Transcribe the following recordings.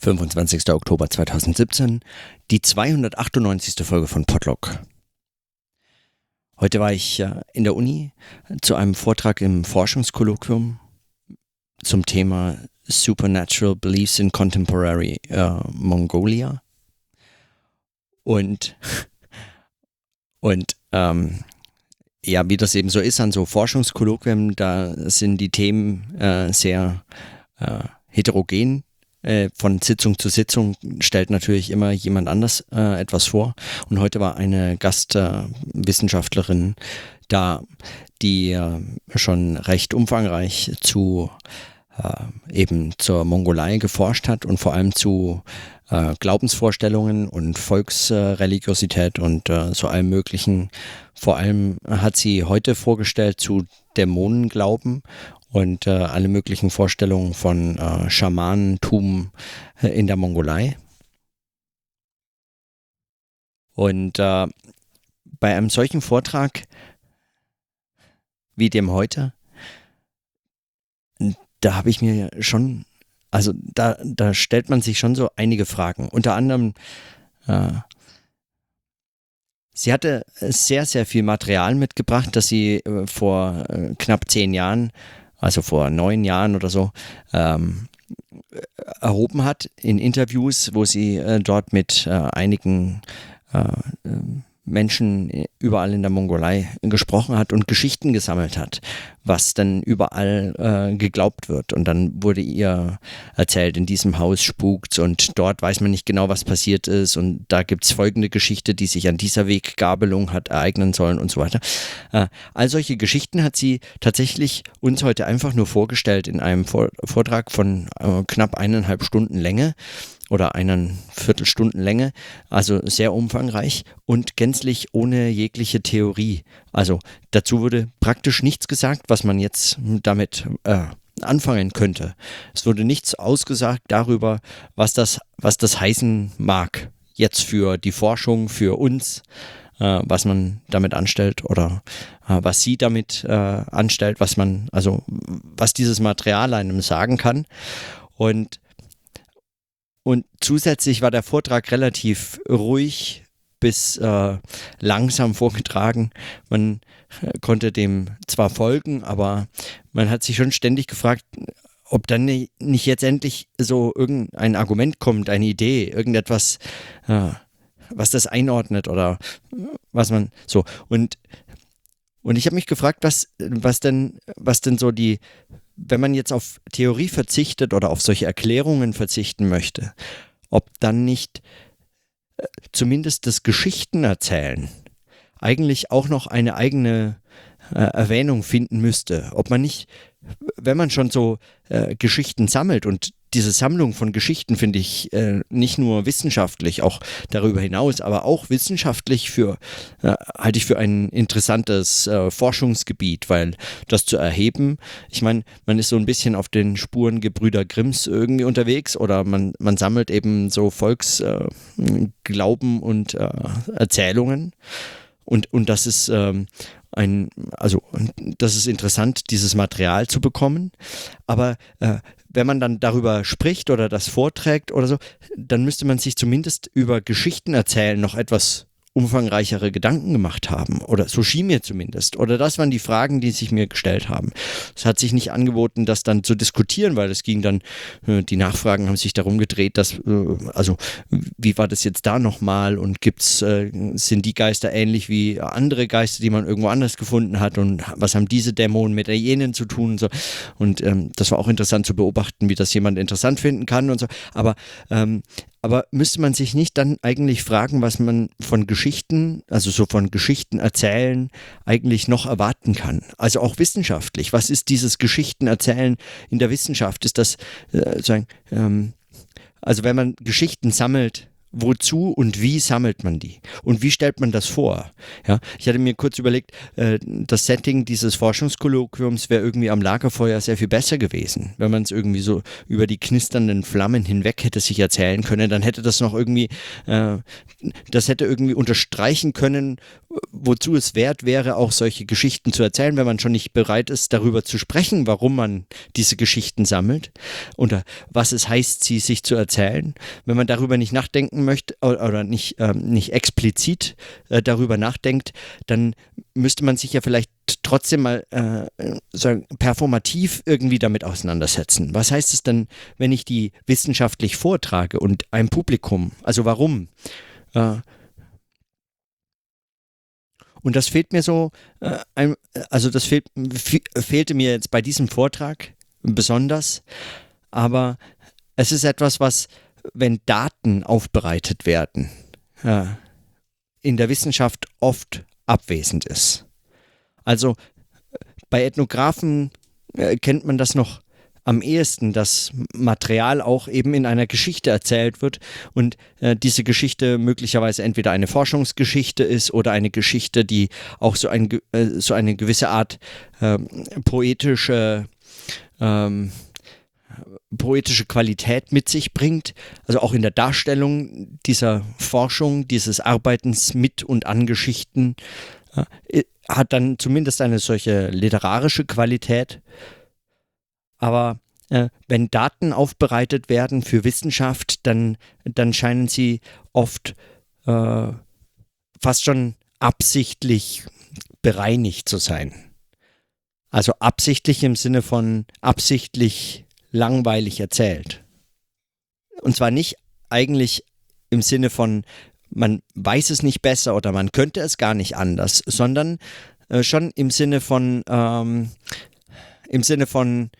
25. Oktober 2017, die 298. Folge von Podlog. Heute war ich äh, in der Uni zu einem Vortrag im Forschungskolloquium zum Thema Supernatural Beliefs in Contemporary äh, Mongolia. Und, und ähm, ja, wie das eben so ist an so Forschungskolloquien, da sind die Themen äh, sehr äh, heterogen äh, von Sitzung zu Sitzung stellt natürlich immer jemand anders äh, etwas vor. Und heute war eine Gastwissenschaftlerin äh, da, die äh, schon recht umfangreich zu äh, eben zur Mongolei geforscht hat und vor allem zu äh, Glaubensvorstellungen und Volksreligiosität und so allem möglichen. Vor allem hat sie heute vorgestellt zu Dämonenglauben und äh, alle möglichen Vorstellungen von äh, Schamanentum äh, in der Mongolei. Und äh, bei einem solchen Vortrag wie dem heute, da habe ich mir schon, also da, da stellt man sich schon so einige Fragen. Unter anderem, äh, sie hatte sehr, sehr viel Material mitgebracht, das sie äh, vor äh, knapp zehn Jahren also vor neun Jahren oder so, ähm, erhoben hat in Interviews, wo sie äh, dort mit äh, einigen äh, ähm, Menschen überall in der Mongolei gesprochen hat und Geschichten gesammelt hat, was dann überall äh, geglaubt wird. Und dann wurde ihr erzählt, in diesem Haus spukt und dort weiß man nicht genau, was passiert ist. Und da gibt es folgende Geschichte, die sich an dieser Weggabelung hat ereignen sollen und so weiter. Äh, all solche Geschichten hat sie tatsächlich uns heute einfach nur vorgestellt in einem Vortrag von äh, knapp eineinhalb Stunden Länge oder einen Viertelstunden Länge, also sehr umfangreich und gänzlich ohne jegliche Theorie. Also dazu wurde praktisch nichts gesagt, was man jetzt damit äh, anfangen könnte. Es wurde nichts ausgesagt darüber, was das, was das heißen mag. Jetzt für die Forschung, für uns, äh, was man damit anstellt oder äh, was sie damit äh, anstellt, was man, also was dieses Material einem sagen kann. Und und zusätzlich war der Vortrag relativ ruhig bis äh, langsam vorgetragen. Man äh, konnte dem zwar folgen, aber man hat sich schon ständig gefragt, ob dann nicht jetzt endlich so irgendein Argument kommt, eine Idee, irgendetwas, äh, was das einordnet oder was man so. Und, und ich habe mich gefragt, was, was denn, was denn so die wenn man jetzt auf Theorie verzichtet oder auf solche Erklärungen verzichten möchte, ob dann nicht äh, zumindest das Geschichtenerzählen eigentlich auch noch eine eigene äh, Erwähnung finden müsste. Ob man nicht, wenn man schon so äh, Geschichten sammelt und diese Sammlung von Geschichten finde ich äh, nicht nur wissenschaftlich, auch darüber hinaus, aber auch wissenschaftlich für, äh, halte ich für ein interessantes äh, Forschungsgebiet, weil das zu erheben, ich meine, man ist so ein bisschen auf den Spuren Gebrüder Grimms irgendwie unterwegs oder man, man sammelt eben so Volksglauben äh, und äh, Erzählungen. Und, und das ist ähm, ein, also das ist interessant, dieses Material zu bekommen, aber äh, wenn man dann darüber spricht oder das vorträgt oder so, dann müsste man sich zumindest über Geschichten erzählen noch etwas umfangreichere Gedanken gemacht haben. Oder so schien mir zumindest. Oder das waren die Fragen, die sich mir gestellt haben. Es hat sich nicht angeboten, das dann zu diskutieren, weil es ging dann, äh, die Nachfragen haben sich darum gedreht, dass, äh, also wie war das jetzt da nochmal und gibt's, äh, sind die Geister ähnlich wie andere Geister, die man irgendwo anders gefunden hat und was haben diese Dämonen mit jenen zu tun und so. Und ähm, das war auch interessant zu beobachten, wie das jemand interessant finden kann und so. Aber ähm, aber müsste man sich nicht dann eigentlich fragen, was man von Geschichten, also so von Geschichten erzählen, eigentlich noch erwarten kann? Also auch wissenschaftlich. Was ist dieses Geschichtenerzählen in der Wissenschaft? Ist das äh, sagen, ähm, also wenn man Geschichten sammelt wozu und wie sammelt man die? Und wie stellt man das vor? Ja, ich hatte mir kurz überlegt, äh, das Setting dieses Forschungskolloquiums wäre irgendwie am Lagerfeuer sehr viel besser gewesen. Wenn man es irgendwie so über die knisternden Flammen hinweg hätte sich erzählen können, dann hätte das noch irgendwie, äh, das hätte irgendwie unterstreichen können, wozu es wert wäre, auch solche Geschichten zu erzählen, wenn man schon nicht bereit ist, darüber zu sprechen, warum man diese Geschichten sammelt oder was es heißt, sie sich zu erzählen. Wenn man darüber nicht nachdenken möchte oder nicht, ähm, nicht explizit äh, darüber nachdenkt, dann müsste man sich ja vielleicht trotzdem mal äh, sagen, performativ irgendwie damit auseinandersetzen. Was heißt es denn, wenn ich die wissenschaftlich vortrage und ein Publikum? Also warum? Äh, und das fehlt mir so, äh, ein, also das fehlt, fehlte mir jetzt bei diesem Vortrag besonders, aber es ist etwas, was, wenn Daten aufbereitet werden, äh, in der Wissenschaft oft abwesend ist. Also bei Ethnographen äh, kennt man das noch am ehesten, dass Material auch eben in einer Geschichte erzählt wird und äh, diese Geschichte möglicherweise entweder eine Forschungsgeschichte ist oder eine Geschichte, die auch so, ein, äh, so eine gewisse Art äh, poetische ähm, poetische Qualität mit sich bringt, also auch in der Darstellung dieser Forschung, dieses Arbeitens mit und an Geschichten, hat dann zumindest eine solche literarische Qualität. Aber äh, wenn Daten aufbereitet werden für Wissenschaft, dann, dann scheinen sie oft äh, fast schon absichtlich bereinigt zu sein. Also absichtlich im Sinne von absichtlich langweilig erzählt. Und zwar nicht eigentlich im Sinne von, man weiß es nicht besser oder man könnte es gar nicht anders, sondern äh, schon im Sinne von, ähm, im Sinne von,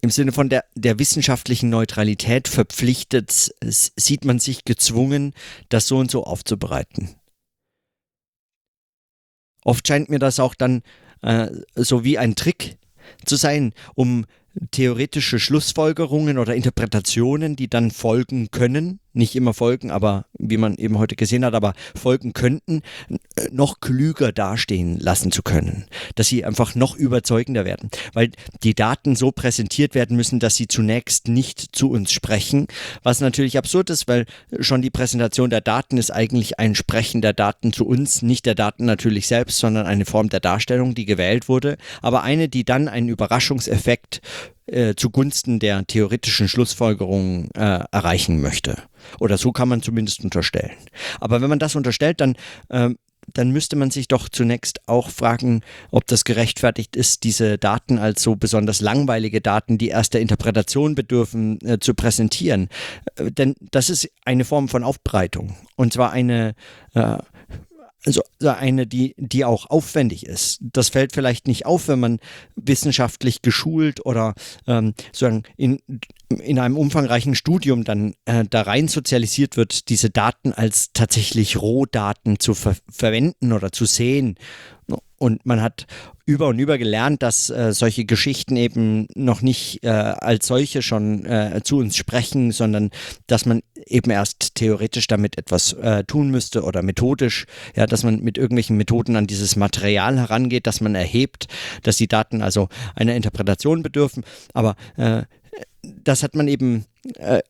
im Sinne von der, der wissenschaftlichen Neutralität verpflichtet, sieht man sich gezwungen, das so und so aufzubereiten. Oft scheint mir das auch dann äh, so wie ein Trick zu sein, um theoretische Schlussfolgerungen oder Interpretationen, die dann folgen können, nicht immer folgen, aber wie man eben heute gesehen hat, aber folgen könnten, äh, noch klüger dastehen lassen zu können, dass sie einfach noch überzeugender werden, weil die Daten so präsentiert werden müssen, dass sie zunächst nicht zu uns sprechen, was natürlich absurd ist, weil schon die Präsentation der Daten ist eigentlich ein Sprechen der Daten zu uns, nicht der Daten natürlich selbst, sondern eine Form der Darstellung, die gewählt wurde, aber eine, die dann einen Überraschungseffekt äh, zugunsten der theoretischen Schlussfolgerungen äh, erreichen möchte. Oder so kann man zumindest unterstellen. Aber wenn man das unterstellt, dann, äh, dann müsste man sich doch zunächst auch fragen, ob das gerechtfertigt ist, diese Daten als so besonders langweilige Daten, die erst der Interpretation bedürfen, äh, zu präsentieren. Äh, denn das ist eine Form von Aufbereitung. Und zwar eine äh, also eine, die, die auch aufwendig ist. Das fällt vielleicht nicht auf, wenn man wissenschaftlich geschult oder ähm, sozusagen in, in einem umfangreichen Studium dann äh, da rein sozialisiert wird, diese Daten als tatsächlich Rohdaten zu ver verwenden oder zu sehen. Und man hat über und über gelernt, dass äh, solche Geschichten eben noch nicht äh, als solche schon äh, zu uns sprechen, sondern dass man eben erst theoretisch damit etwas äh, tun müsste oder methodisch, ja, dass man mit irgendwelchen Methoden an dieses Material herangeht, dass man erhebt, dass die Daten also einer Interpretation bedürfen. Aber äh, das hat man eben äh,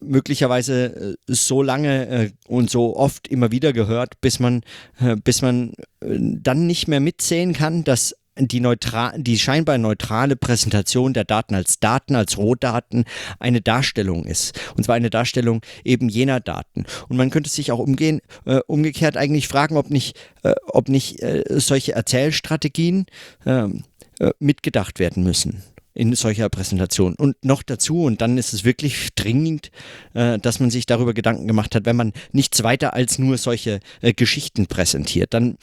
möglicherweise so lange äh, und so oft immer wieder gehört, bis man, äh, bis man dann nicht mehr mitsehen kann, dass die, neutral, die scheinbar neutrale Präsentation der Daten als Daten, als Rohdaten eine Darstellung ist. Und zwar eine Darstellung eben jener Daten. Und man könnte sich auch umgehen, äh, umgekehrt eigentlich fragen, ob nicht, äh, ob nicht äh, solche Erzählstrategien ähm, äh, mitgedacht werden müssen in solcher Präsentation. Und noch dazu, und dann ist es wirklich dringend, äh, dass man sich darüber Gedanken gemacht hat, wenn man nichts weiter als nur solche äh, Geschichten präsentiert, dann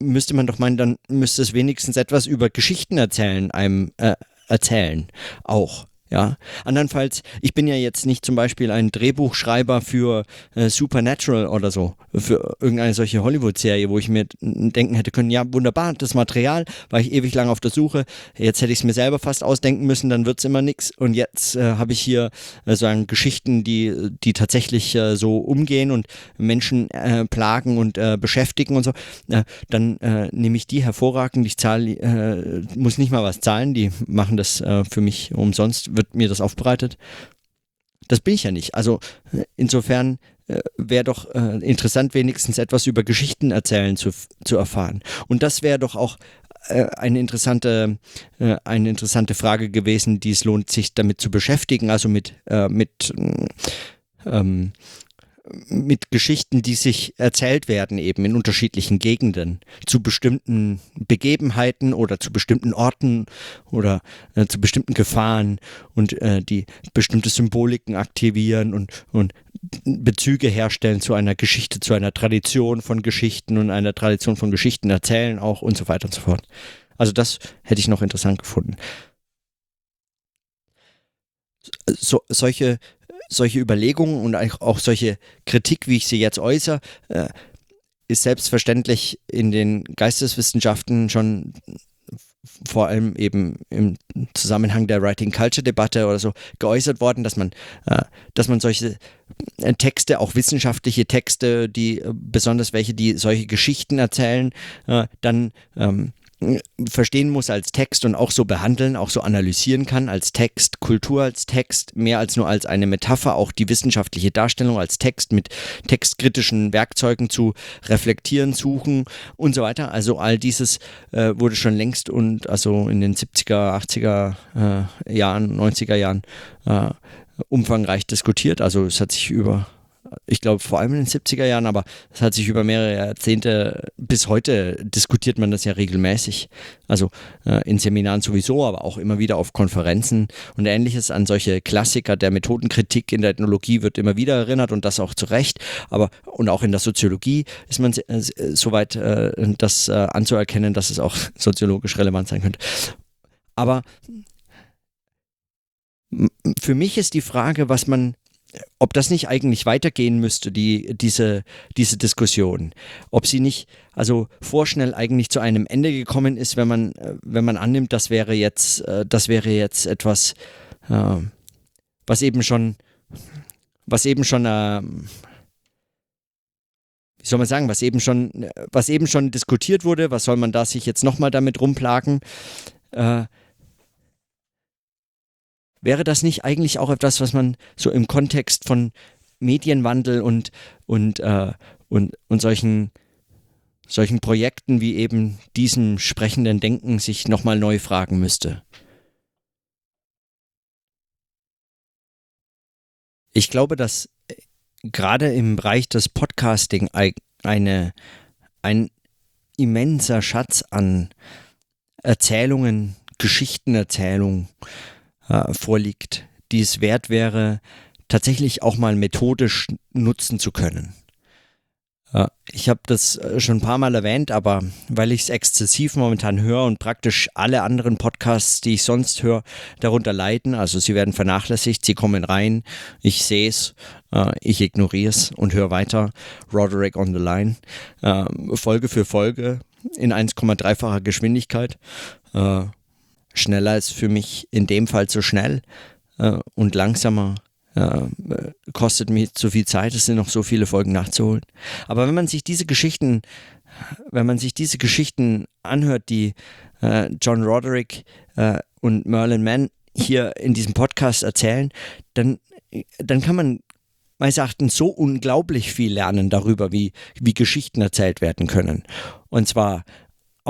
müsste man doch meinen, dann müsste es wenigstens etwas über Geschichten erzählen, einem äh, erzählen auch. Ja, andernfalls, ich bin ja jetzt nicht zum Beispiel ein Drehbuchschreiber für äh, Supernatural oder so, für irgendeine solche Hollywood-Serie, wo ich mir denken hätte können, ja, wunderbar, das Material, war ich ewig lang auf der Suche, jetzt hätte ich es mir selber fast ausdenken müssen, dann wird es immer nichts und jetzt äh, habe ich hier äh, sagen Geschichten, die, die tatsächlich äh, so umgehen und Menschen äh, plagen und äh, beschäftigen und so, äh, dann nehme ich die hervorragend, ich zahle, muss nicht mal was zahlen, die machen das für mich umsonst, wird mir das aufbereitet. Das bin ich ja nicht. Also insofern äh, wäre doch äh, interessant, wenigstens etwas über Geschichten erzählen zu, zu erfahren. Und das wäre doch auch äh, eine interessante, äh, eine interessante Frage gewesen, die es lohnt, sich damit zu beschäftigen, also mit, äh, mit ähm, mit Geschichten, die sich erzählt werden, eben in unterschiedlichen Gegenden, zu bestimmten Begebenheiten oder zu bestimmten Orten oder äh, zu bestimmten Gefahren und äh, die bestimmte Symboliken aktivieren und, und Bezüge herstellen zu einer Geschichte, zu einer Tradition von Geschichten und einer Tradition von Geschichten erzählen auch und so weiter und so fort. Also das hätte ich noch interessant gefunden. So, solche solche Überlegungen und auch solche Kritik, wie ich sie jetzt äußere, äh, ist selbstverständlich in den Geisteswissenschaften schon vor allem eben im Zusammenhang der Writing Culture Debatte oder so geäußert worden, dass man, äh, dass man solche äh, Texte, auch wissenschaftliche Texte, die besonders welche, die solche Geschichten erzählen, dann ähm, verstehen muss als Text und auch so behandeln, auch so analysieren kann als Text, Kultur als Text, mehr als nur als eine Metapher, auch die wissenschaftliche Darstellung als Text mit textkritischen Werkzeugen zu reflektieren, suchen und so weiter. Also all dieses äh, wurde schon längst und also in den 70er, 80er äh, Jahren, 90er Jahren äh, umfangreich diskutiert. Also es hat sich über ich glaube vor allem in den 70er Jahren, aber es hat sich über mehrere Jahrzehnte bis heute diskutiert man das ja regelmäßig. Also äh, in Seminaren sowieso, aber auch immer wieder auf Konferenzen und ähnliches an solche Klassiker der Methodenkritik in der Ethnologie wird immer wieder erinnert und das auch zu Recht. Aber und auch in der Soziologie ist man äh, soweit, äh, das äh, anzuerkennen, dass es auch soziologisch relevant sein könnte. Aber für mich ist die Frage, was man ob das nicht eigentlich weitergehen müsste, die, diese, diese Diskussion. Ob sie nicht also vorschnell eigentlich zu einem Ende gekommen ist, wenn man, wenn man annimmt, das wäre jetzt, äh, das wäre jetzt etwas, äh, was eben schon, was eben schon, äh, wie soll man sagen, was eben schon, was eben schon diskutiert wurde, was soll man da sich jetzt nochmal damit rumplagen? Wäre das nicht eigentlich auch etwas, was man so im Kontext von Medienwandel und, und, äh, und, und solchen, solchen Projekten wie eben diesem sprechenden Denken sich nochmal neu fragen müsste? Ich glaube, dass äh, gerade im Bereich des Podcasting eine, ein immenser Schatz an Erzählungen, Geschichtenerzählungen, äh, vorliegt, die es wert wäre, tatsächlich auch mal methodisch nutzen zu können. Äh, ich habe das äh, schon ein paar Mal erwähnt, aber weil ich es exzessiv momentan höre und praktisch alle anderen Podcasts, die ich sonst höre, darunter leiden, also sie werden vernachlässigt, sie kommen rein, ich sehe es, äh, ich ignoriere es und höre weiter. Roderick on the Line, Folge für Folge in 1,3-facher Geschwindigkeit schneller ist für mich in dem Fall zu schnell äh, und langsamer äh, kostet mir zu viel Zeit, es sind noch so viele Folgen nachzuholen. Aber wenn man sich diese Geschichten, wenn man sich diese Geschichten anhört, die äh, John Roderick äh, und Merlin Mann hier in diesem Podcast erzählen, dann, dann kann man meines Erachtens so unglaublich viel lernen darüber, wie, wie Geschichten erzählt werden können. Und zwar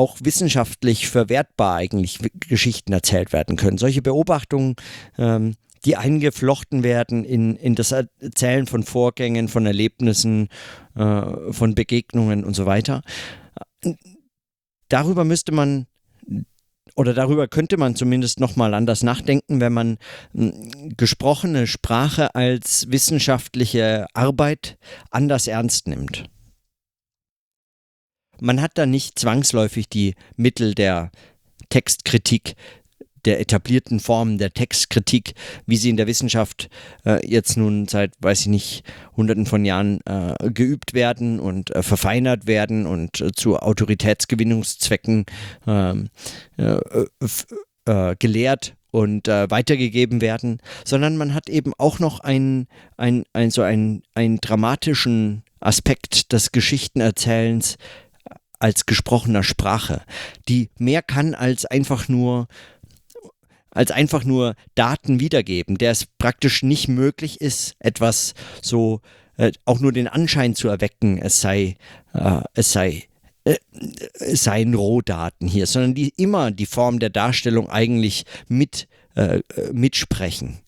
auch wissenschaftlich verwertbar eigentlich Geschichten erzählt werden können. Solche Beobachtungen, ähm, die eingeflochten werden in, in das Erzählen von Vorgängen, von Erlebnissen, äh, von Begegnungen und so weiter. Darüber müsste man oder darüber könnte man zumindest nochmal anders nachdenken, wenn man hm, gesprochene Sprache als wissenschaftliche Arbeit anders ernst nimmt man hat da nicht zwangsläufig die Mittel der Textkritik der etablierten Formen der Textkritik, wie sie in der Wissenschaft äh, jetzt nun seit, weiß ich nicht, hunderten von Jahren äh, geübt werden und äh, verfeinert werden und äh, zu Autoritätsgewinnungszwecken ähm, äh, äh, gelehrt und weitergegeben werden, sondern man hat eben auch noch einen, ein, ein, so einen, einen dramatischen Aspekt des Geschichtenerzählens als gesprochener Sprache, die mehr kann als einfach nur als einfach nur Daten wiedergeben, der es praktisch nicht möglich ist, etwas so äh, auch nur den Anschein zu erwecken, es sei, äh, es sei äh, es seien Rohdaten hier, sondern die immer die Form der Darstellung eigentlich mit äh, mitsprechen.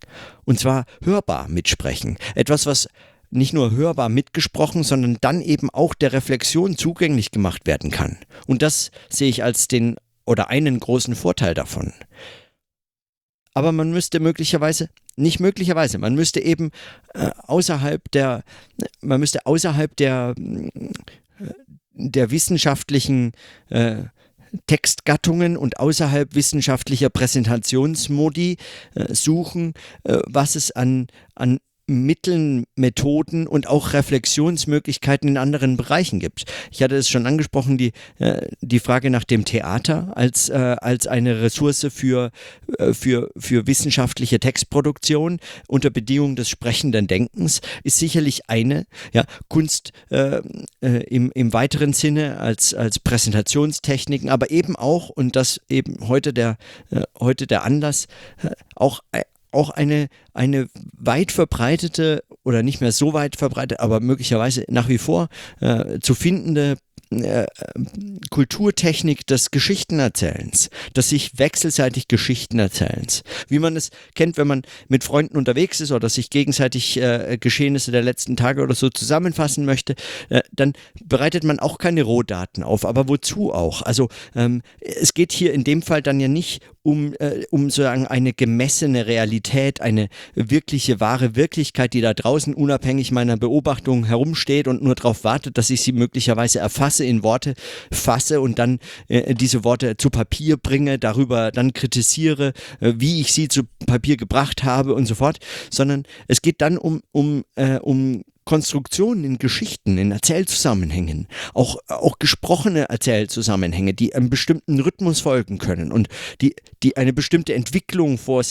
Und zwar hörbar mitsprechen. Etwas, was nicht nur hörbar mitgesprochen, sondern dann eben auch der Reflexion zugänglich gemacht werden kann. Und das sehe ich als den oder einen großen Vorteil davon. Aber man müsste möglicherweise, nicht möglicherweise, man müsste eben äh, außerhalb der, man müsste außerhalb der, äh, der wissenschaftlichen äh, Textgattungen und außerhalb wissenschaftlicher Präsentationsmodi äh, suchen, äh, was es an, an Mitteln, Methoden und auch Reflexionsmöglichkeiten in anderen Bereichen gibt. Ich hatte es schon angesprochen, die, äh, die Frage nach dem Theater als, äh, als eine Ressource für, äh, für, für wissenschaftliche Textproduktion unter Bedingungen des sprechenden Denkens ist sicherlich eine. Ja, Kunst äh, äh, im, im weiteren Sinne als, als Präsentationstechniken, aber eben auch, und das eben heute der, äh, heute der Anlass, auch auch eine, eine weit verbreitete oder nicht mehr so weit verbreitet, aber möglicherweise nach wie vor äh, zu findende äh, Kulturtechnik des Geschichtenerzählens, des sich wechselseitig Geschichtenerzählens. Wie man es kennt, wenn man mit Freunden unterwegs ist oder sich gegenseitig äh, Geschehnisse der letzten Tage oder so zusammenfassen möchte, äh, dann bereitet man auch keine Rohdaten auf. Aber wozu auch? Also ähm, es geht hier in dem Fall dann ja nicht um, äh, um sozusagen eine gemessene Realität, eine wirkliche, wahre Wirklichkeit, die da draußen unabhängig meiner Beobachtung herumsteht und nur darauf wartet, dass ich sie möglicherweise erfasse, in Worte fasse und dann äh, diese Worte zu Papier bringe, darüber dann kritisiere, äh, wie ich sie zu Papier gebracht habe und so fort, sondern es geht dann um, um, äh, um Konstruktionen in Geschichten, in Erzählzusammenhängen, auch, auch gesprochene Erzählzusammenhänge, die einem bestimmten Rhythmus folgen können und die, die eine bestimmte Entwicklung vor,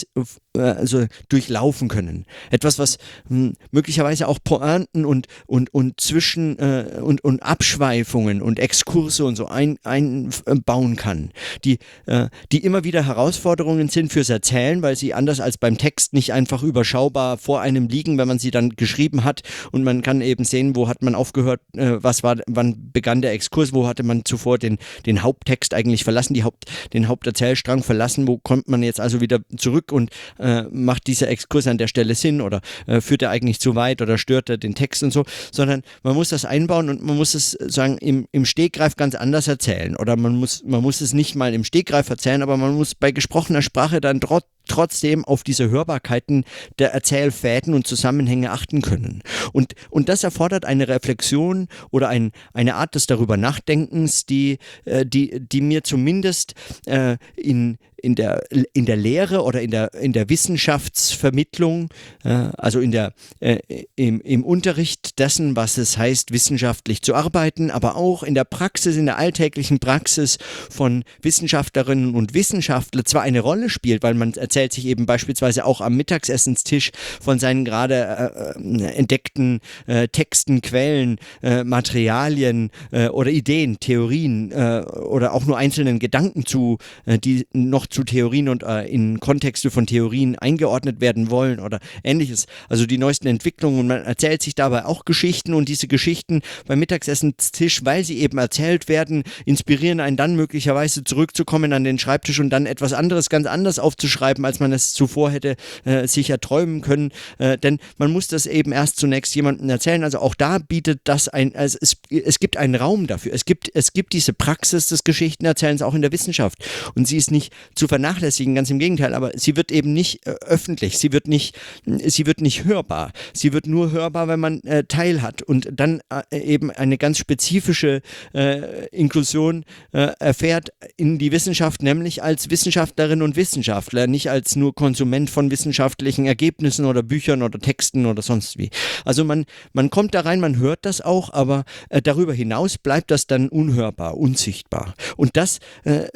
also durchlaufen können. Etwas, was hm, möglicherweise auch Pointen und, und, und Zwischen- äh, und, und Abschweifungen und Exkurse und so ein, einbauen kann, die, äh, die immer wieder Herausforderungen sind fürs Erzählen, weil sie anders als beim Text nicht einfach überschaubar vor einem liegen, wenn man sie dann geschrieben hat und und man kann eben sehen, wo hat man aufgehört, äh, was war, wann begann der Exkurs, wo hatte man zuvor den, den Haupttext eigentlich verlassen, die Haupt, den Haupterzählstrang verlassen, wo kommt man jetzt also wieder zurück und äh, macht dieser Exkurs an der Stelle Sinn oder äh, führt er eigentlich zu weit oder stört er den Text und so, sondern man muss das einbauen und man muss es sagen im, im Stegreif ganz anders erzählen oder man muss, man muss es nicht mal im Stegreif erzählen, aber man muss bei gesprochener Sprache dann trotzdem trotzdem auf diese Hörbarkeiten der Erzählfäden und Zusammenhänge achten können. Und, und das erfordert eine Reflexion oder ein, eine Art des darüber Nachdenkens, die, äh, die, die mir zumindest äh, in, in der, in der Lehre oder in der, in der Wissenschaftsvermittlung, äh, also in der, äh, im, im Unterricht dessen, was es heißt, wissenschaftlich zu arbeiten, aber auch in der Praxis, in der alltäglichen Praxis von Wissenschaftlerinnen und Wissenschaftlern zwar eine Rolle spielt, weil man erzählt sich eben beispielsweise auch am Mittagsessenstisch von seinen gerade äh, äh entdeckten äh, Texten, Quellen, äh, Materialien oder Ideen, Theorien oder auch nur einzelnen Gedanken zu, die noch zu Theorien und äh, in Kontexte von Theorien eingeordnet werden wollen oder ähnliches. Also die neuesten Entwicklungen und man erzählt sich dabei auch Geschichten und diese Geschichten beim Mittagsessenstisch, weil sie eben erzählt werden, inspirieren einen dann möglicherweise zurückzukommen an den Schreibtisch und dann etwas anderes ganz anders aufzuschreiben haben, als man es zuvor hätte äh, sich erträumen können. Äh, denn man muss das eben erst zunächst jemandem erzählen. Also auch da bietet das ein, also es, es gibt einen Raum dafür. Es gibt, es gibt diese Praxis des Geschichtenerzählens auch in der Wissenschaft. Und sie ist nicht zu vernachlässigen, ganz im Gegenteil, aber sie wird eben nicht äh, öffentlich, sie wird nicht, sie wird nicht hörbar. Sie wird nur hörbar, wenn man äh, Teil hat und dann äh, eben eine ganz spezifische äh, Inklusion äh, erfährt in die Wissenschaft, nämlich als Wissenschaftlerin und Wissenschaftler, nicht als nur Konsument von wissenschaftlichen Ergebnissen oder Büchern oder Texten oder sonst wie. Also man, man kommt da rein, man hört das auch, aber äh, darüber hinaus bleibt das dann unhörbar, unsichtbar. Und das, äh,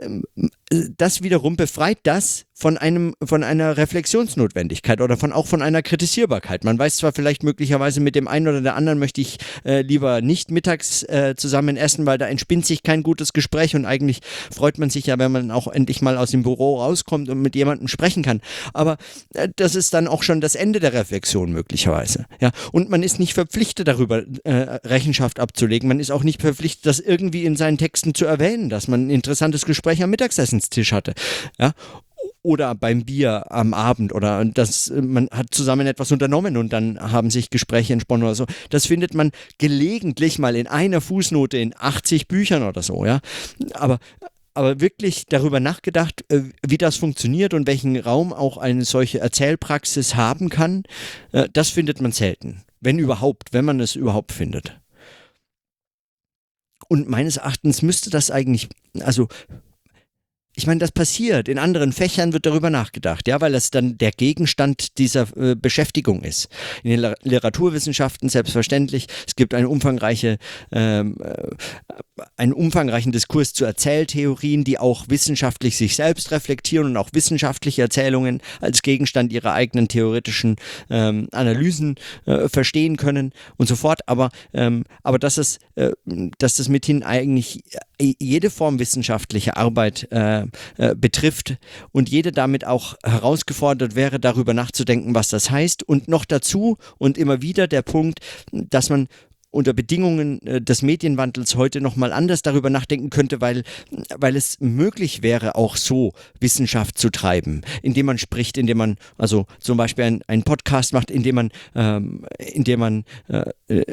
das wiederum befreit das von einem von einer Reflexionsnotwendigkeit oder von auch von einer Kritisierbarkeit. Man weiß zwar vielleicht möglicherweise mit dem einen oder der anderen möchte ich äh, lieber nicht mittags äh, zusammen essen, weil da entspinnt sich kein gutes Gespräch und eigentlich freut man sich ja, wenn man auch endlich mal aus dem Büro rauskommt und mit jemandem sprechen kann. Aber äh, das ist dann auch schon das Ende der Reflexion möglicherweise. Ja, und man ist nicht verpflichtet darüber äh, Rechenschaft abzulegen. Man ist auch nicht verpflichtet, das irgendwie in seinen Texten zu erwähnen, dass man ein interessantes Gespräch am Mittagsessenstisch hatte. Ja, oder beim Bier am Abend oder das, man hat zusammen etwas unternommen und dann haben sich Gespräche entsponnen oder so. Das findet man gelegentlich mal in einer Fußnote in 80 Büchern oder so, ja. Aber aber wirklich darüber nachgedacht, äh, wie das funktioniert und welchen Raum auch eine solche Erzählpraxis haben kann, äh, das findet man selten. Wenn überhaupt, wenn man es überhaupt findet. Und meines Erachtens müsste das eigentlich, also ich meine, das passiert. In anderen Fächern wird darüber nachgedacht, ja, weil das dann der Gegenstand dieser äh, Beschäftigung ist. In den Literaturwissenschaften selbstverständlich. Es gibt eine umfangreiche, ähm, äh, einen umfangreichen Diskurs zu Erzähltheorien, die auch wissenschaftlich sich selbst reflektieren und auch wissenschaftliche Erzählungen als Gegenstand ihrer eigenen theoretischen ähm, Analysen äh, verstehen können und so fort. Aber, ähm, aber dass, es, äh, dass das mithin eigentlich jede Form wissenschaftlicher Arbeit äh, äh, betrifft und jede damit auch herausgefordert wäre, darüber nachzudenken, was das heißt. Und noch dazu und immer wieder der Punkt, dass man unter Bedingungen äh, des Medienwandels heute nochmal anders darüber nachdenken könnte, weil, weil es möglich wäre, auch so Wissenschaft zu treiben, indem man spricht, indem man also zum Beispiel einen Podcast macht, indem man, ähm, indem man äh,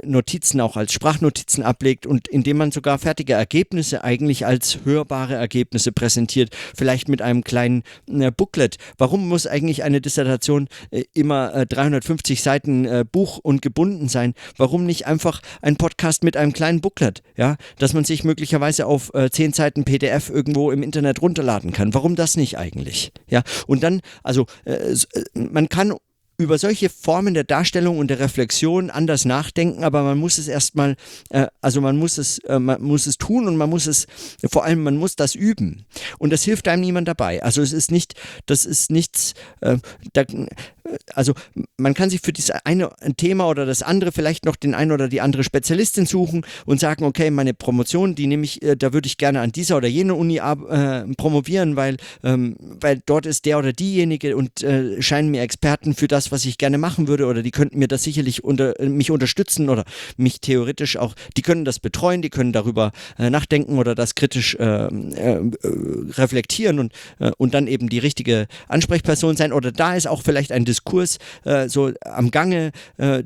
Notizen auch als Sprachnotizen ablegt und indem man sogar fertige Ergebnisse eigentlich als hörbare Ergebnisse präsentiert, vielleicht mit einem kleinen äh, Booklet. Warum muss eigentlich eine Dissertation äh, immer äh, 350 Seiten äh, Buch und gebunden sein? Warum nicht einfach ein Podcast mit einem kleinen Booklet, ja, dass man sich möglicherweise auf äh, zehn Seiten PDF irgendwo im Internet runterladen kann. Warum das nicht eigentlich? Ja, und dann, also äh, äh man kann über solche Formen der Darstellung und der Reflexion anders nachdenken, aber man muss es erstmal, äh, also man muss es, äh, man muss es tun und man muss es, vor allem man muss das üben. Und das hilft einem niemand dabei. Also es ist nicht, das ist nichts, äh, da, also man kann sich für dieses eine Thema oder das andere vielleicht noch den einen oder die andere Spezialistin suchen und sagen, okay, meine Promotion, die nehme ich, äh, da würde ich gerne an dieser oder jener Uni äh, promovieren, weil, ähm, weil dort ist der oder diejenige und äh, scheinen mir Experten für das, was ich gerne machen würde oder die könnten mir das sicherlich unter, mich unterstützen oder mich theoretisch auch, die können das betreuen, die können darüber äh, nachdenken oder das kritisch äh, äh, reflektieren und, und dann eben die richtige Ansprechperson sein oder da ist auch vielleicht ein Diskurs äh, so am Gange, äh,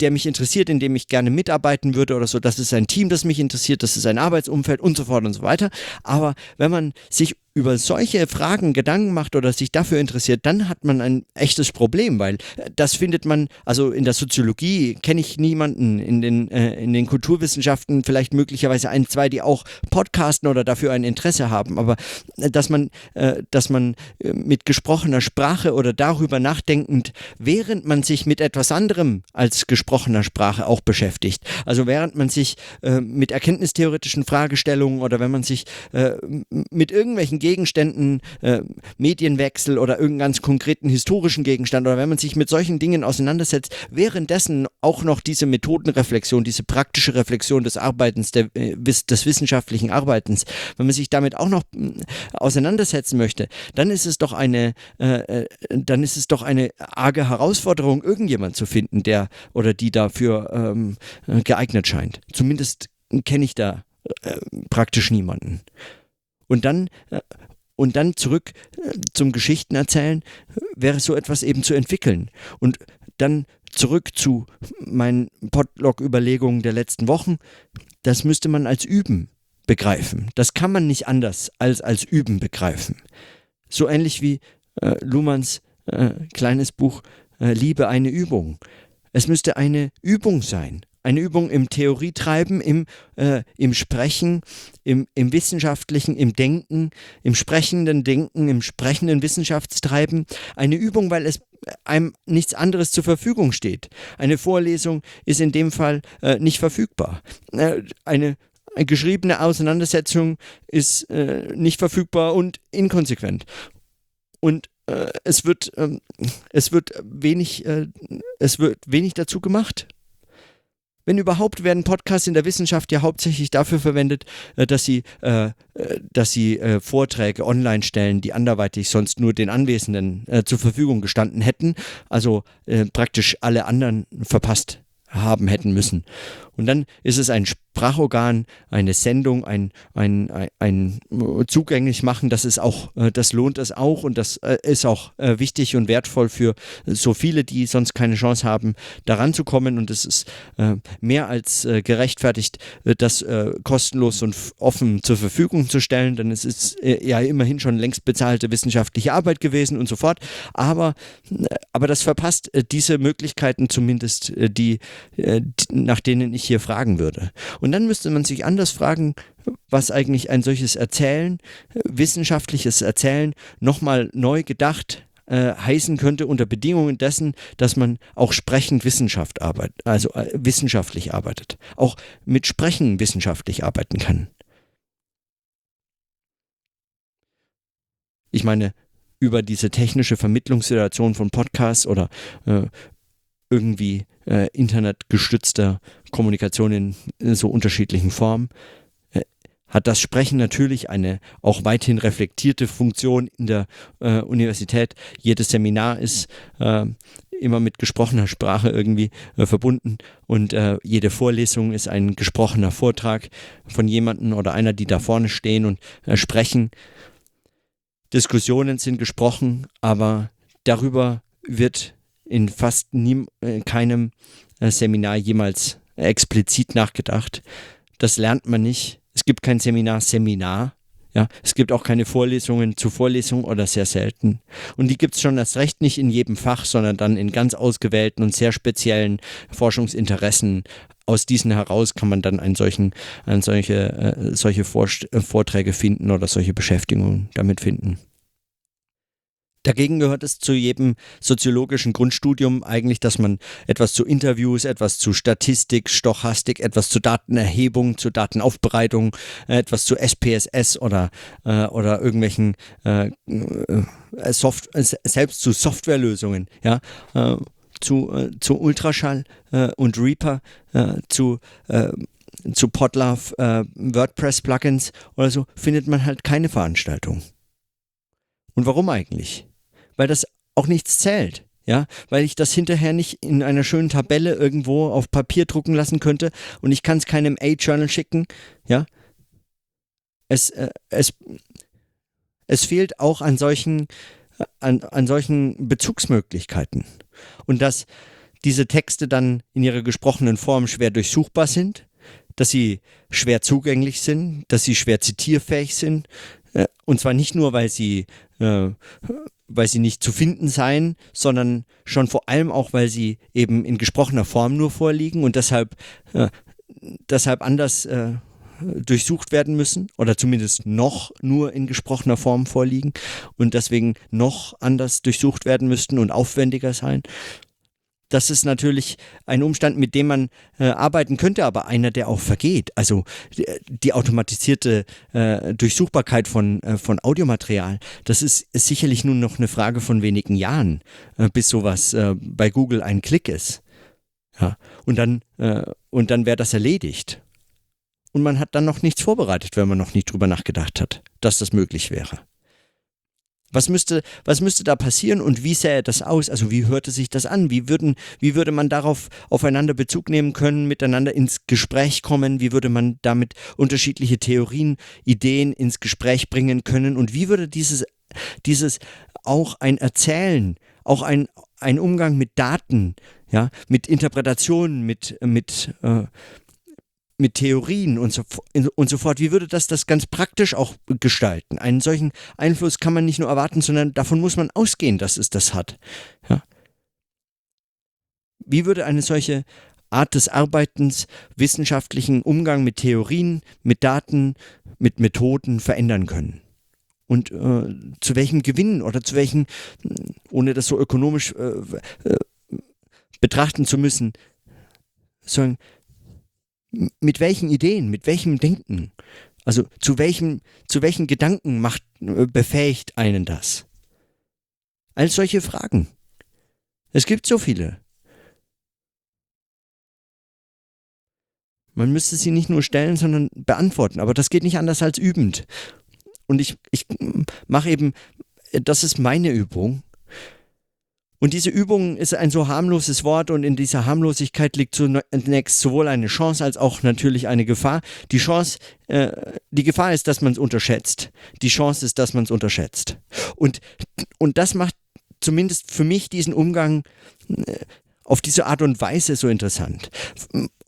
der mich interessiert, in dem ich gerne mitarbeiten würde oder so. Das ist ein Team, das mich interessiert, das ist ein Arbeitsumfeld und so fort und so weiter. Aber wenn man sich über solche Fragen Gedanken macht oder sich dafür interessiert, dann hat man ein echtes Problem, weil äh, das findet man, also in der Soziologie kenne ich niemanden, in den, äh, in den Kulturwissenschaften vielleicht möglicherweise ein, zwei, die auch podcasten oder dafür ein Interesse haben, aber äh, dass man, äh, dass man äh, mit gesprochener Sprache oder darüber nachdenkend, während man sich mit etwas anderem als gesprochener Sprache auch beschäftigt, also während man sich mit erkenntnistheoretischen Fragestellungen oder wenn man sich mit irgendwelchen Gegenständen, äh, Medienwechsel oder irgendeinen ganz konkreten historischen Gegenstand oder wenn man sich mit solchen Dingen auseinandersetzt, währenddessen auch noch diese Methodenreflexion, diese praktische Reflexion des Arbeitens, der, äh, des wissenschaftlichen Arbeitens, wenn man sich damit auch noch äh, auseinandersetzen möchte, dann ist es doch eine, äh, äh, dann ist es doch eine arge Herausforderung, irgendjemand zu finden, der oder die dafür ähm, äh, geeignet scheint. Zumindest kenne ich da praktisch niemanden. Und dann, äh, und dann zurück äh, zum Geschichtenerzählen wäre so etwas eben zu entwickeln. Und dann zurück zu meinen Podlog-Überlegungen der letzten Wochen. Das müsste man als Üben begreifen. Das kann man nicht anders als als Üben begreifen. So ähnlich wie äh, Luhmanns äh, kleines Buch äh, Liebe eine Übung. Es müsste eine Übung sein. Eine Übung im Theorietreiben, im, äh, im Sprechen, im, im wissenschaftlichen, im Denken, im sprechenden Denken, im sprechenden Wissenschaftstreiben. Eine Übung, weil es einem nichts anderes zur Verfügung steht. Eine Vorlesung ist in dem Fall äh, nicht verfügbar. Äh, eine geschriebene Auseinandersetzung ist äh, nicht verfügbar und inkonsequent. Und äh, es wird, ähm, es wird wenig, äh, es wird wenig dazu gemacht. Wenn überhaupt werden Podcasts in der Wissenschaft ja hauptsächlich dafür verwendet, äh, dass sie, äh, äh, dass sie äh, Vorträge online stellen, die anderweitig sonst nur den Anwesenden äh, zur Verfügung gestanden hätten, also äh, praktisch alle anderen verpasst haben hätten müssen. Und dann ist es ein Sprachorgan, eine Sendung, ein, ein, ein, ein zugänglich machen, das ist auch, äh, das lohnt es auch und das äh, ist auch äh, wichtig und wertvoll für so viele, die sonst keine Chance haben, daran zu kommen. Und es ist mehr als gerechtfertigt, das kostenlos und offen zur Verfügung zu stellen, denn es ist ja immerhin schon längst bezahlte wissenschaftliche Arbeit gewesen und so fort. Aber, aber das verpasst diese Möglichkeiten zumindest, die, nach denen ich hier fragen würde. Und dann müsste man sich anders fragen, was eigentlich ein solches Erzählen, wissenschaftliches Erzählen, nochmal neu gedacht äh, heißen könnte unter Bedingungen dessen, dass man auch sprechend Wissenschaft arbeitet, also äh, wissenschaftlich arbeitet, auch mit Sprechen wissenschaftlich arbeiten kann. Ich meine, über diese technische Vermittlungssituation von Podcasts oder äh, irgendwie äh, internetgestützter Kommunikation in, in so unterschiedlichen Formen, äh, hat das Sprechen natürlich eine auch weithin reflektierte Funktion in der äh, Universität. Jedes Seminar ist äh, immer mit gesprochener Sprache irgendwie äh, verbunden und äh, jede Vorlesung ist ein gesprochener Vortrag von jemandem oder einer, die da vorne stehen und äh, sprechen. Diskussionen sind gesprochen, aber darüber wird in fast nie, äh, keinem äh, Seminar jemals explizit nachgedacht. Das lernt man nicht. Es gibt kein Seminar Seminar. Ja, es gibt auch keine Vorlesungen zu Vorlesungen oder sehr selten. Und die gibt es schon erst recht nicht in jedem Fach, sondern dann in ganz ausgewählten und sehr speziellen Forschungsinteressen. Aus diesen heraus kann man dann einen solchen, einen solche, äh, solche Vorträge finden oder solche Beschäftigungen damit finden. Dagegen gehört es zu jedem soziologischen Grundstudium eigentlich, dass man etwas zu Interviews, etwas zu Statistik, Stochastik, etwas zu Datenerhebung, zu Datenaufbereitung, äh, etwas zu SPSS oder, äh, oder irgendwelchen äh, äh Soft selbst zu Softwarelösungen, ja, äh, zu, äh, zu Ultraschall und Reaper, zu zu Podlove WordPress-Plugins oder so, findet man halt keine Veranstaltung. Und warum eigentlich? Weil das auch nichts zählt. Ja, weil ich das hinterher nicht in einer schönen Tabelle irgendwo auf Papier drucken lassen könnte und ich kann es keinem A-Journal schicken. Ja, es, äh, es, es fehlt auch an solchen, an, an solchen Bezugsmöglichkeiten. Und dass diese Texte dann in ihrer gesprochenen Form schwer durchsuchbar sind, dass sie schwer zugänglich sind, dass sie schwer zitierfähig sind. Äh, und zwar nicht nur, weil sie äh, weil sie nicht zu finden seien, sondern schon vor allem auch, weil sie eben in gesprochener Form nur vorliegen und deshalb, äh, deshalb anders äh, durchsucht werden müssen oder zumindest noch nur in gesprochener Form vorliegen und deswegen noch anders durchsucht werden müssten und aufwendiger sein das ist natürlich ein Umstand, mit dem man äh, arbeiten könnte, aber einer, der auch vergeht. Also die, die automatisierte äh, Durchsuchbarkeit von, äh, von Audiomaterial, das ist, ist, sicherlich nun noch eine Frage von wenigen Jahren, äh, bis sowas äh, bei Google ein Klick ist. Ja, und dann, äh, und dann wäre das erledigt. Und man hat dann noch nichts vorbereitet, wenn man noch nicht drüber nachgedacht hat, dass das möglich wäre. Was müsste, was müsste da passieren und wie sähe das aus? Also wie hörte sich das an? Wie, würden, wie würde man darauf aufeinander Bezug nehmen können, miteinander ins Gespräch kommen? Wie würde man damit unterschiedliche Theorien, Ideen ins Gespräch bringen können? Und wie würde dieses, dieses auch ein Erzählen, auch ein, ein Umgang mit Daten, ja, mit Interpretationen, mit, mit, äh, mit Theorien und so, und so fort. Wie würde das das ganz praktisch auch gestalten? Einen solchen Einfluss kann man nicht nur erwarten, sondern davon muss man ausgehen, dass es das hat. Ja. Wie würde eine solche Art des Arbeitens, wissenschaftlichen Umgang mit Theorien, mit Daten, mit Methoden verändern können? Und äh, zu welchem Gewinn oder zu welchen, ohne das so ökonomisch äh, äh, betrachten zu müssen, sagen, mit welchen Ideen, mit welchem Denken, also zu welchem, zu welchen Gedanken macht, äh, befähigt einen das? All solche Fragen. Es gibt so viele. Man müsste sie nicht nur stellen, sondern beantworten. Aber das geht nicht anders als übend. Und ich, ich mache eben, das ist meine Übung. Und diese Übung ist ein so harmloses Wort und in dieser Harmlosigkeit liegt zunächst sowohl eine Chance als auch natürlich eine Gefahr. Die Chance, äh, die Gefahr ist, dass man es unterschätzt. Die Chance ist, dass man es unterschätzt. Und, und das macht zumindest für mich diesen Umgang äh, auf diese Art und Weise so interessant.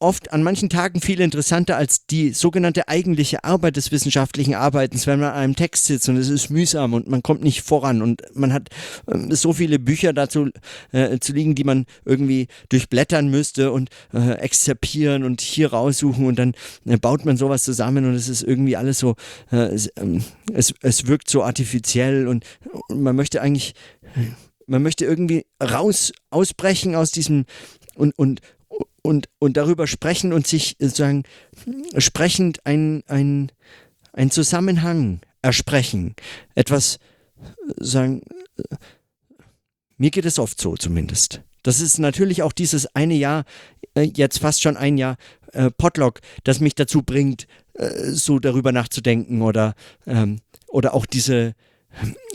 Oft an manchen Tagen viel interessanter als die sogenannte eigentliche Arbeit des wissenschaftlichen Arbeitens, wenn man an einem Text sitzt und es ist mühsam und man kommt nicht voran und man hat äh, so viele Bücher dazu äh, zu liegen, die man irgendwie durchblättern müsste und äh, exzerpieren und hier raussuchen und dann äh, baut man sowas zusammen und es ist irgendwie alles so, äh, es, ähm, es, es wirkt so artifiziell und, und man möchte eigentlich man möchte irgendwie raus, ausbrechen aus diesem und, und, und, und darüber sprechen und sich sozusagen sprechend ein, ein, ein Zusammenhang ersprechen. Etwas sagen, mir geht es oft so zumindest. Das ist natürlich auch dieses eine Jahr, äh, jetzt fast schon ein Jahr äh, Potluck, das mich dazu bringt, äh, so darüber nachzudenken oder, ähm, oder auch diese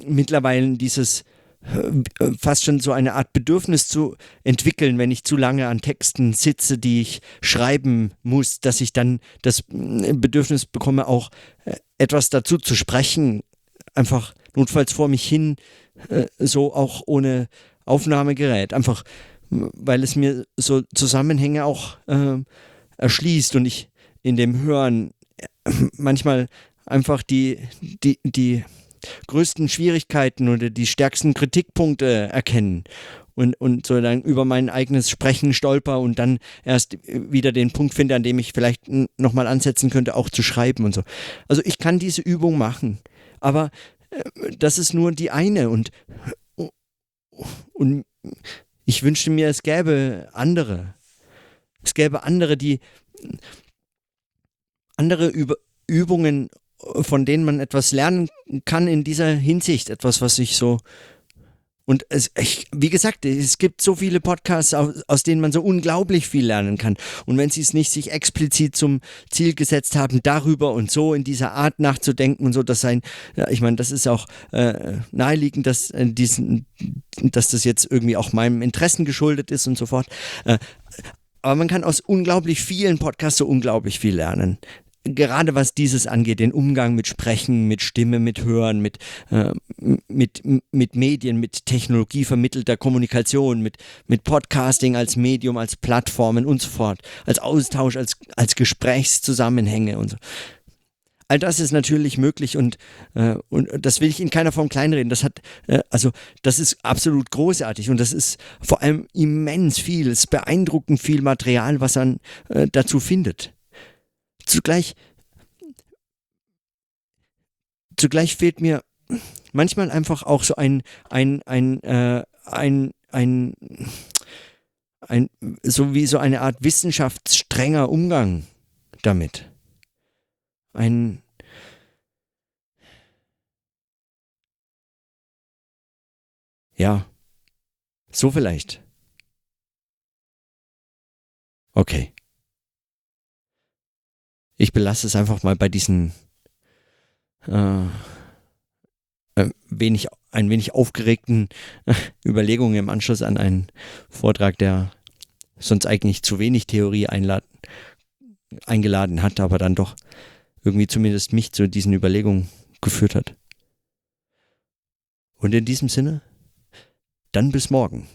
mittlerweile dieses fast schon so eine Art Bedürfnis zu entwickeln, wenn ich zu lange an Texten sitze, die ich schreiben muss, dass ich dann das äh, Bedürfnis bekomme, auch äh, etwas dazu zu sprechen, einfach notfalls vor mich hin, so auch ohne Aufnahmegerät, einfach weil es mir so Zusammenhänge auch äh, erschließt und ich in dem Hören manchmal einfach die, die, die größten Schwierigkeiten oder die stärksten Kritikpunkte erkennen und, und so dann über mein eigenes Sprechen stolper und dann erst wieder den Punkt finde, an dem ich vielleicht nochmal ansetzen könnte, auch zu schreiben und so. Also ich kann diese Übung machen, aber äh, das ist nur die eine und, und ich wünschte mir, es gäbe andere. Es gäbe andere, die andere Übungen von denen man etwas lernen kann in dieser Hinsicht. Etwas, was ich so. Und es, ich, wie gesagt, es gibt so viele Podcasts, aus, aus, denen man so unglaublich viel lernen kann. Und wenn sie es nicht sich explizit zum Ziel gesetzt haben, darüber und so in dieser Art nachzudenken und so, dass sein, ja, ich meine, das ist auch äh, naheliegend, dass, äh, diesen, dass das jetzt irgendwie auch meinem Interessen geschuldet ist und so fort. Äh, aber man kann aus unglaublich vielen Podcasts so unglaublich viel lernen gerade was dieses angeht, den Umgang mit Sprechen, mit Stimme, mit Hören, mit, äh, mit, mit Medien, mit Technologie vermittelter Kommunikation, mit, mit Podcasting als Medium, als Plattformen und so fort, als Austausch, als, als Gesprächszusammenhänge und so. All das ist natürlich möglich und, äh, und das will ich in keiner Form kleinreden. Das hat, äh, also das ist absolut großartig und das ist vor allem immens viel, es ist beeindruckend viel Material, was man äh, dazu findet. Zugleich, zugleich fehlt mir manchmal einfach auch so ein, ein, ein, äh, ein, ein, ein, so wie so eine Art wissenschaftsstrenger Umgang damit. Ein, ja, so vielleicht. Okay. Ich belasse es einfach mal bei diesen äh, äh, wenig ein wenig aufgeregten Überlegungen im Anschluss an einen Vortrag, der sonst eigentlich zu wenig Theorie einladen, eingeladen hat, aber dann doch irgendwie zumindest mich zu diesen Überlegungen geführt hat. Und in diesem Sinne, dann bis morgen.